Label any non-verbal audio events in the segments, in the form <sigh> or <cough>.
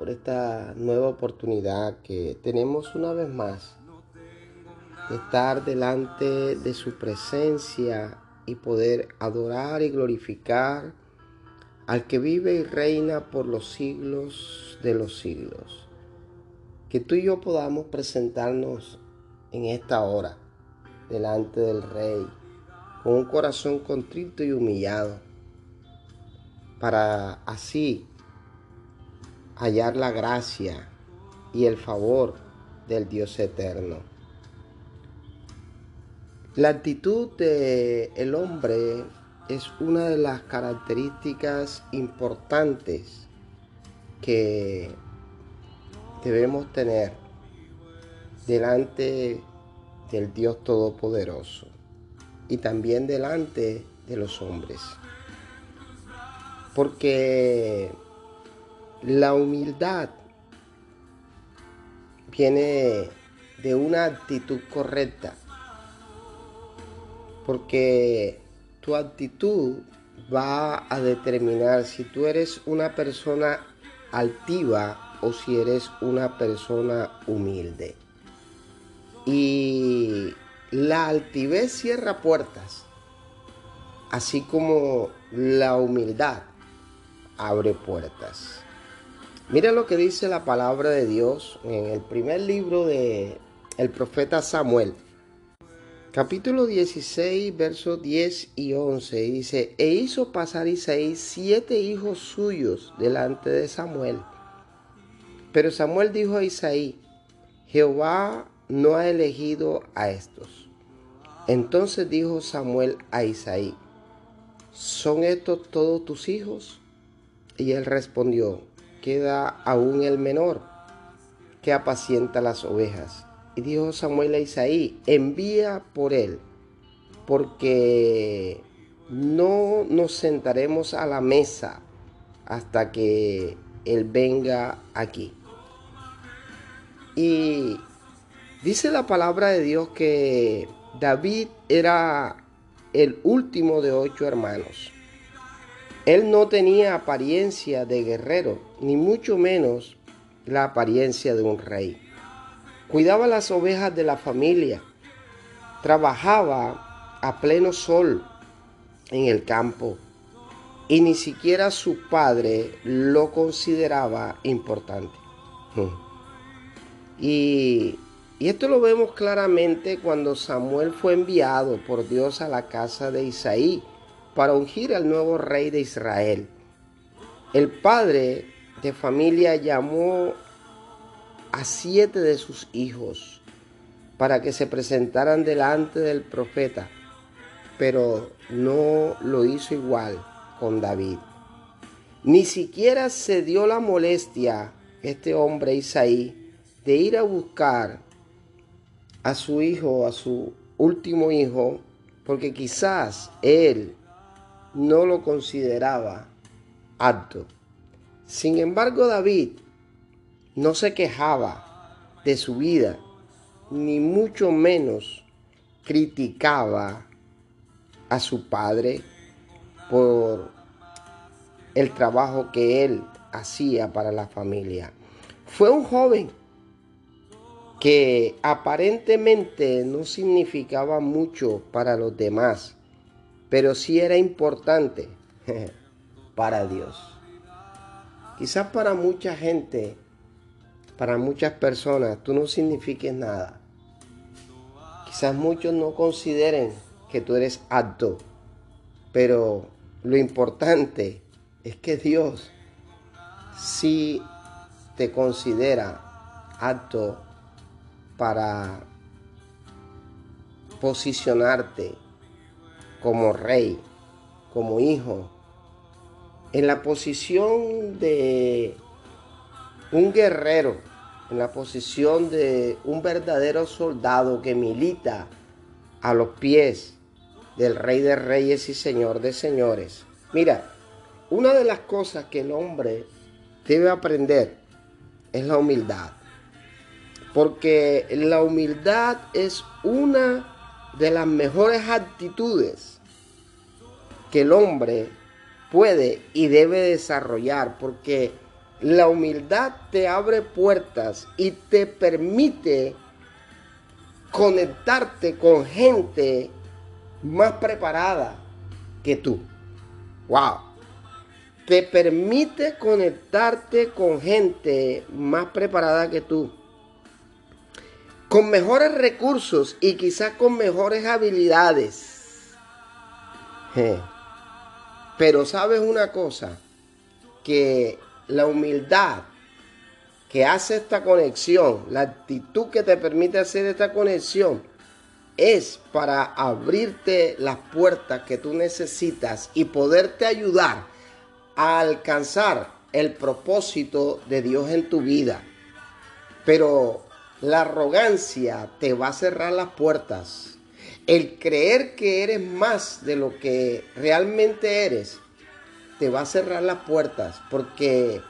por esta nueva oportunidad que tenemos una vez más de estar delante de su presencia y poder adorar y glorificar al que vive y reina por los siglos de los siglos. Que tú y yo podamos presentarnos en esta hora delante del Rey, con un corazón contrito y humillado, para así hallar la gracia y el favor del Dios eterno. La actitud del el hombre es una de las características importantes que debemos tener delante del Dios Todopoderoso y también delante de los hombres. Porque la humildad viene de una actitud correcta. Porque tu actitud va a determinar si tú eres una persona altiva o si eres una persona humilde. Y la altivez cierra puertas, así como la humildad abre puertas. Mira lo que dice la palabra de Dios en el primer libro de el profeta Samuel. Capítulo 16, versos 10 y 11 dice, e hizo pasar Isaí siete hijos suyos delante de Samuel. Pero Samuel dijo a Isaí, Jehová no ha elegido a estos. Entonces dijo Samuel a Isaí, ¿son estos todos tus hijos? Y él respondió, queda aún el menor, que apacienta las ovejas. Y dijo Samuel a Isaí, envía por él, porque no nos sentaremos a la mesa hasta que él venga aquí. Y Dice la palabra de Dios que David era el último de ocho hermanos. Él no tenía apariencia de guerrero, ni mucho menos la apariencia de un rey. Cuidaba las ovejas de la familia, trabajaba a pleno sol en el campo y ni siquiera su padre lo consideraba importante. Y y esto lo vemos claramente cuando Samuel fue enviado por Dios a la casa de Isaí para ungir al nuevo rey de Israel. El padre de familia llamó a siete de sus hijos para que se presentaran delante del profeta, pero no lo hizo igual con David. Ni siquiera se dio la molestia este hombre Isaí de ir a buscar a su hijo, a su último hijo, porque quizás él no lo consideraba apto. Sin embargo, David no se quejaba de su vida, ni mucho menos criticaba a su padre por el trabajo que él hacía para la familia. Fue un joven que aparentemente no significaba mucho para los demás, pero sí era importante <laughs> para Dios. Quizás para mucha gente, para muchas personas, tú no signifiques nada. Quizás muchos no consideren que tú eres apto, pero lo importante es que Dios sí te considera apto para posicionarte como rey, como hijo, en la posición de un guerrero en la posición de un verdadero soldado que milita a los pies del Rey de Reyes y Señor de Señores. Mira, una de las cosas que el hombre debe aprender es la humildad. Porque la humildad es una de las mejores actitudes que el hombre puede y debe desarrollar. Porque la humildad te abre puertas y te permite conectarte con gente más preparada que tú. Wow. Te permite conectarte con gente más preparada que tú. Con mejores recursos y quizás con mejores habilidades. Pero sabes una cosa, que la humildad que hace esta conexión, la actitud que te permite hacer esta conexión, es para abrirte las puertas que tú necesitas y poderte ayudar a alcanzar el propósito de Dios en tu vida. Pero la arrogancia te va a cerrar las puertas. El creer que eres más de lo que realmente eres te va a cerrar las puertas porque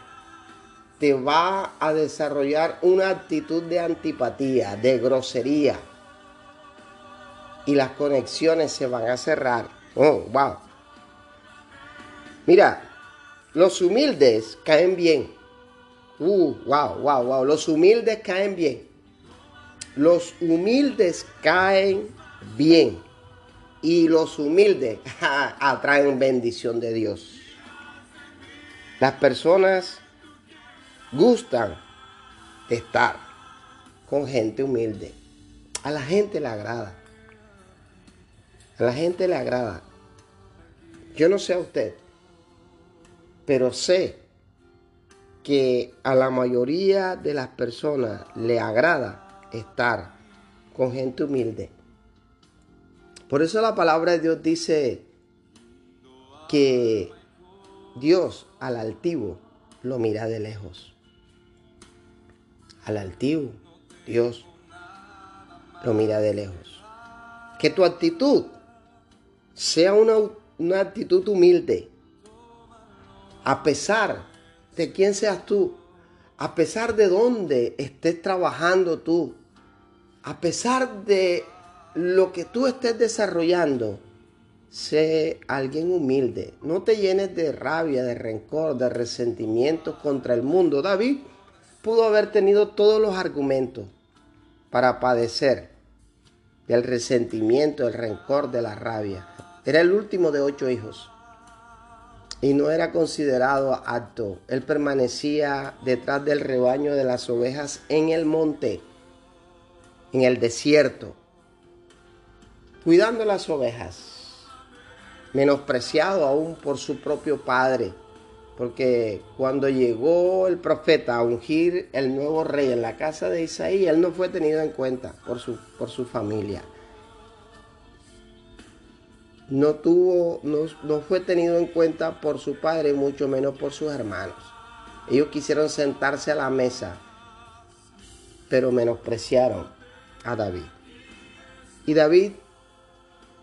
te va a desarrollar una actitud de antipatía, de grosería. Y las conexiones se van a cerrar. Oh, wow. Mira, los humildes caen bien. Uh, wow, wow, wow. Los humildes caen bien. Los humildes caen bien. Y los humildes <laughs> atraen bendición de Dios. Las personas gustan de estar con gente humilde. A la gente le agrada. A la gente le agrada. Yo no sé a usted, pero sé que a la mayoría de las personas le agrada estar con gente humilde. Por eso la palabra de Dios dice que Dios al altivo lo mira de lejos al altivo, Dios lo mira de lejos. Que tu actitud sea una, una actitud humilde, a pesar de quién seas tú, a pesar de dónde estés trabajando tú, a pesar de lo que tú estés desarrollando, sé alguien humilde. No te llenes de rabia, de rencor, de resentimiento contra el mundo. David pudo haber tenido todos los argumentos para padecer del resentimiento, del rencor, de la rabia. Era el último de ocho hijos y no era considerado apto. Él permanecía detrás del rebaño de las ovejas en el monte, en el desierto, cuidando las ovejas, menospreciado aún por su propio padre porque cuando llegó el profeta a ungir el nuevo rey en la casa de Isaí, él no fue tenido en cuenta por su, por su familia. No, tuvo, no, no fue tenido en cuenta por su padre, mucho menos por sus hermanos. Ellos quisieron sentarse a la mesa, pero menospreciaron a David. Y David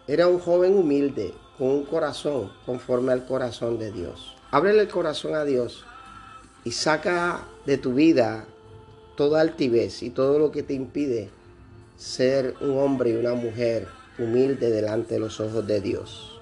era un joven humilde, con un corazón conforme al corazón de Dios. Ábrele el corazón a Dios y saca de tu vida toda altivez y todo lo que te impide ser un hombre y una mujer humilde delante de los ojos de Dios.